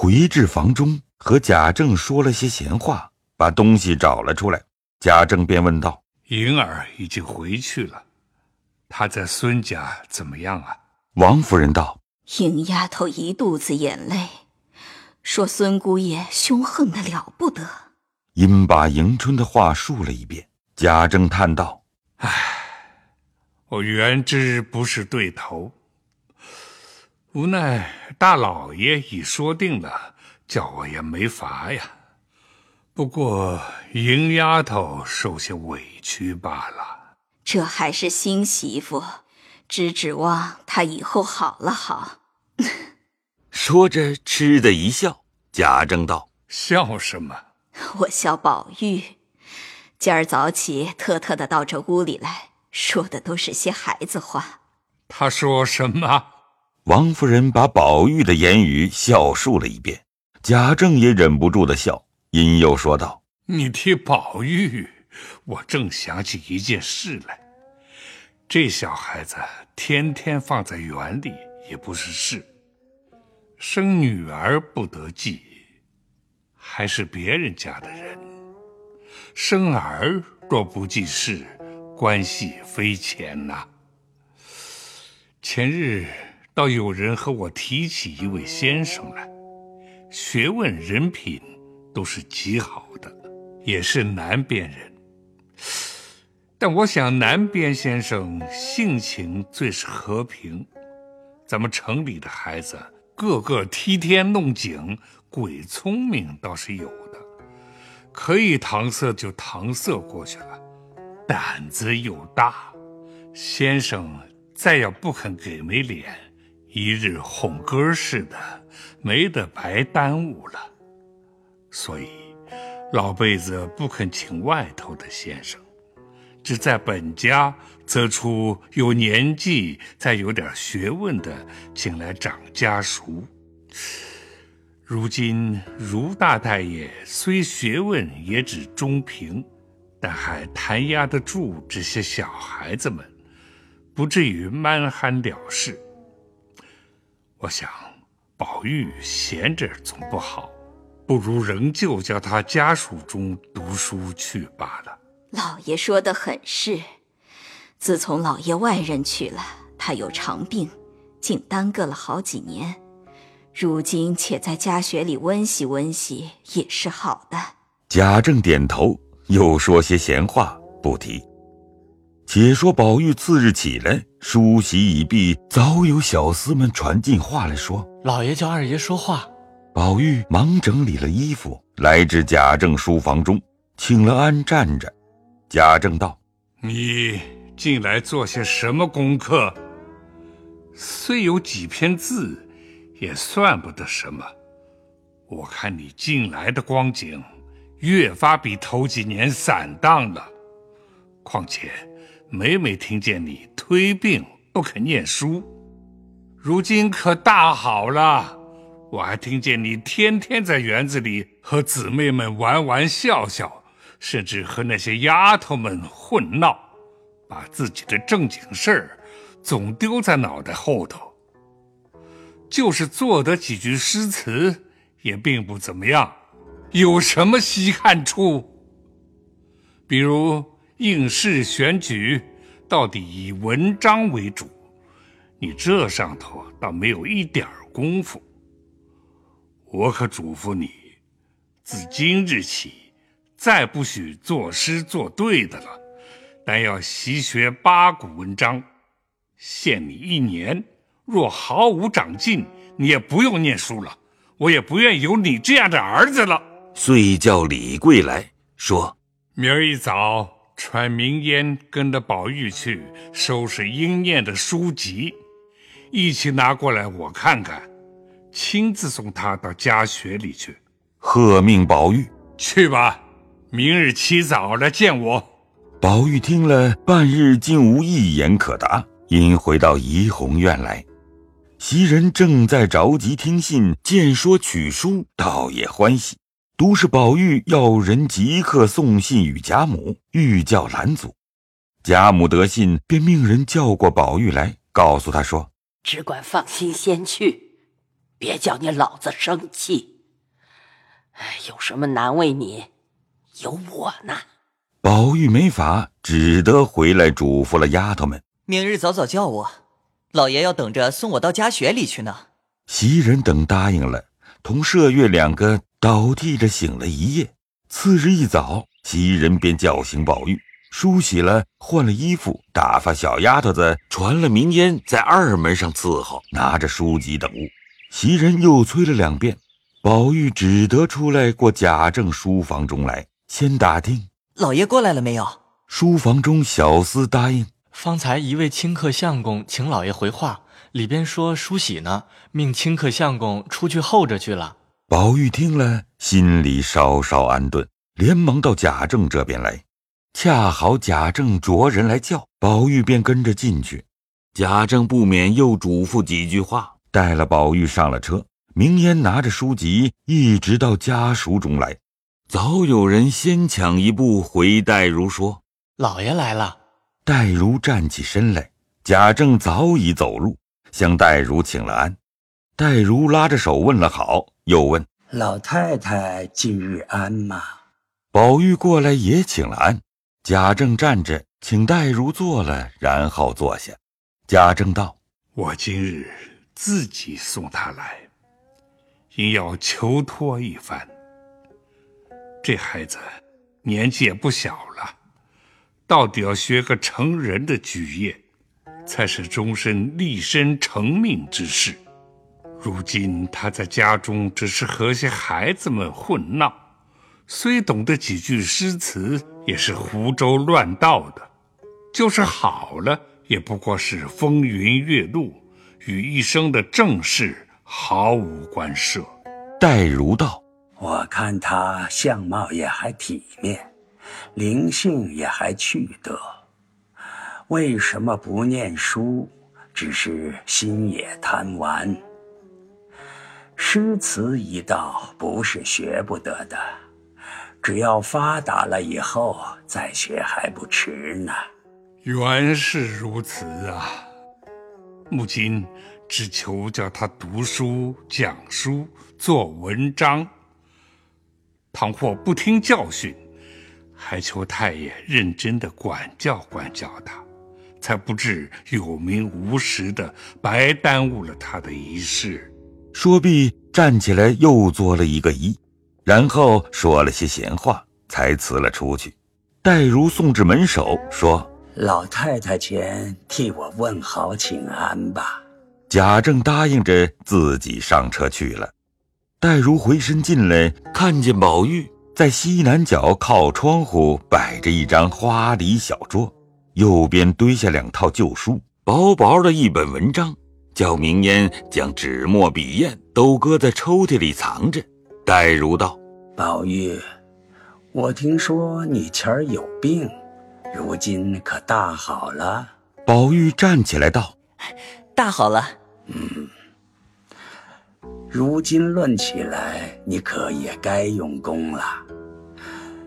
回至房中，和贾政说了些闲话，把东西找了出来。贾政便问道：“莹儿已经回去了，她在孙家怎么样啊？”王夫人道：“莹丫头一肚子眼泪，说孙姑爷凶横的了不得。”因把迎春的话述了一遍。贾政叹道：“唉，我原知不是对头，无奈大老爷已说定了，叫我也没法呀。”不过，莹丫头受些委屈罢了。这还是新媳妇，只指望她以后好了好。说着，嗤的一笑。贾政道：“笑什么？我笑宝玉。今儿早起，特特的到这屋里来，说的都是些孩子话。他说什么？”王夫人把宝玉的言语笑述了一遍。贾政也忍不住的笑。因又说道：“你提宝玉，我正想起一件事来。这小孩子天天放在园里也不是事，生女儿不得计，还是别人家的人；生儿若不计事，关系非浅呐。前日倒有人和我提起一位先生来，学问人品。”都是极好的，也是南边人。但我想南边先生性情最是和平，咱们城里的孩子个个踢天弄井，鬼聪明倒是有的，可以搪塞就搪塞过去了，胆子又大。先生再要不肯给没脸，一日哄歌似的，没得白耽误了。所以，老辈子不肯请外头的先生，只在本家择出有年纪、再有点学问的，请来掌家塾。如今如大太爷虽学问也只中平，但还弹压得住这些小孩子们，不至于蛮憨了事。我想，宝玉闲着总不好。不如仍旧叫他家属中读书去罢了。老爷说的很是，自从老爷外人去了，他有长病，竟耽搁了好几年。如今且在家学里温习温习，也是好的。贾政点头，又说些闲话，不提。且说宝玉次日起来，梳洗已毕，早有小厮们传进话来说：“老爷叫二爷说话。”宝玉忙整理了衣服，来至贾政书房中，请了安站着。贾政道：“你近来做些什么功课？虽有几篇字，也算不得什么。我看你近来的光景，越发比头几年散荡了。况且每每听见你推病不肯念书，如今可大好了。”我还听见你天天在园子里和姊妹们玩玩笑笑，甚至和那些丫头们混闹，把自己的正经事儿总丢在脑袋后头。就是做得几句诗词，也并不怎么样，有什么稀罕处？比如应试选举，到底以文章为主，你这上头倒没有一点功夫。我可嘱咐你，自今日起，再不许作诗作对的了，但要习学八股文章。限你一年，若毫无长进，你也不用念书了。我也不愿有你这样的儿子了。遂叫李贵来说：“明儿一早传明烟跟着宝玉去收拾应念的书籍，一起拿过来我看看。”亲自送他到家学里去，喝命宝玉去吧。明日起早来见我。宝玉听了半日，竟无一言可答，因回到怡红院来。袭人正在着急听信，见说取书，倒也欢喜。独是宝玉要人即刻送信与贾母，欲叫拦阻。贾母得信，便命人叫过宝玉来，告诉他说：“只管放心，先去。”别叫你老子生气。有什么难为你，有我呢。宝玉没法，只得回来嘱咐了丫头们：明日早早叫我，老爷要等着送我到家学里去呢。袭人等答应了，同麝月两个倒地着醒了一夜。次日一早，袭人便叫醒宝玉，梳洗了，换了衣服，打发小丫头子传了名烟，在二门上伺候，拿着书籍等物。袭人又催了两遍，宝玉只得出来过贾政书房中来，先打听。老爷过来了没有？书房中小厮答应：“方才一位清客相公请老爷回话，里边说梳洗呢，命清客相公出去候着去了。”宝玉听了，心里稍稍安顿，连忙到贾政这边来。恰好贾政着人来叫，宝玉便跟着进去。贾政不免又嘱咐几句话，带了宝玉上了车。明烟拿着书籍，一直到家塾中来。早有人先抢一步回黛如说：“老爷来了。”黛如站起身来，贾政早已走路，向黛如请了安。黛如拉着手问了好，又问：“老太太近日安吗？”宝玉过来也请了安。贾政站着，请黛如坐了，然后坐下。贾政道：“我今日自己送他来，因要求托一番。”这孩子年纪也不小了，到底要学个成人的举业，才是终身立身成命之事。如今他在家中只是和些孩子们混闹，虽懂得几句诗词，也是胡诌乱道的。就是好了，也不过是风云月露，与一生的正事毫无关涉。戴如道。我看他相貌也还体面，灵性也还去得，为什么不念书？只是心也贪玩。诗词一道不是学不得的，只要发达了以后再学还不迟呢。原是如此啊！母亲只求叫他读书、讲书、做文章。倘或不听教训，还求太爷认真的管教管教他，才不至有名无实的白耽误了他的一世。说毕，站起来又作了一个揖，然后说了些闲话，才辞了出去。黛如送至门首，说：“老太太前替我问好请安吧。”贾政答应着，自己上车去了。黛如回身进来，看见宝玉在西南角靠窗户摆着一张花梨小桌，右边堆下两套旧书，薄薄的一本文章，叫明烟将纸墨笔砚都搁在抽屉里藏着。黛如道：“宝玉，我听说你前儿有病，如今可大好了？”宝玉站起来道：“大好了。”嗯。如今论起来，你可也该用功了。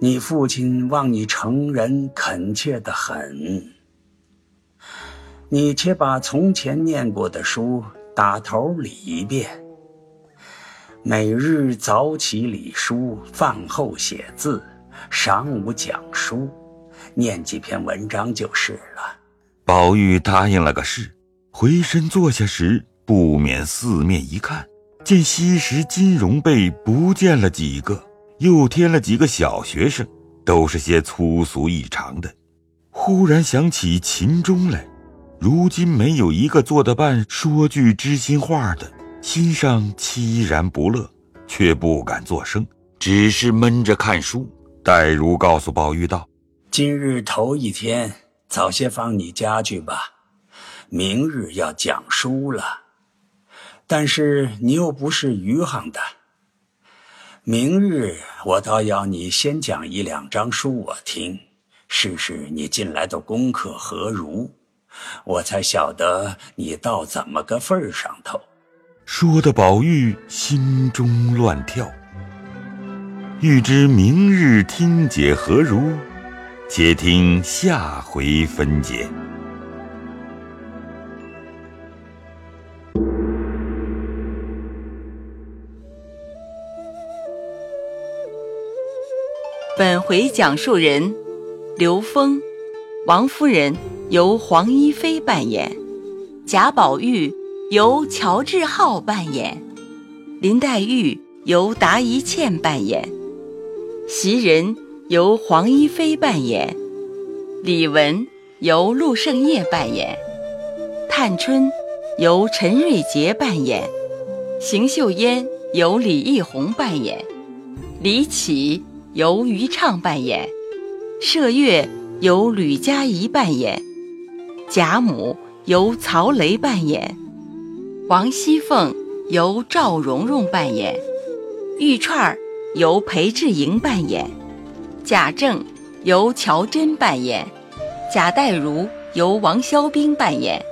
你父亲望你成人，恳切的很。你且把从前念过的书打头理一遍，每日早起理书，饭后写字，晌午讲书，念几篇文章就是了。宝玉答应了个是，回身坐下时，不免四面一看。见西石金绒被不见了几个，又添了几个小学生，都是些粗俗异常的。忽然想起秦钟来，如今没有一个做得办说句知心话的，心上凄然不乐，却不敢作声，只是闷着看书。黛如告诉宝玉道：“今日头一天，早些放你家去吧，明日要讲书了。”但是你又不是余杭的，明日我倒要你先讲一两章书我听，试试你近来的功课何如，我才晓得你到怎么个份儿上头，说的宝玉心中乱跳。欲知明日听解何如，且听下回分解。本回讲述人：刘峰、王夫人。由黄一飞扮演，贾宝玉由乔志浩扮演，林黛玉由达一茜扮演，袭人由黄一飞扮演，李文由陆胜业扮演，探春由陈瑞杰扮演，邢岫烟由李易宏扮演，李绮。由于畅扮演，麝月由吕佳怡扮演，贾母由曹雷扮演，王熙凤由赵蓉蓉扮演，玉串儿由裴志莹扮演，贾政由乔真扮演，贾代儒由王肖兵扮演。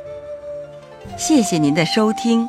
谢谢您的收听。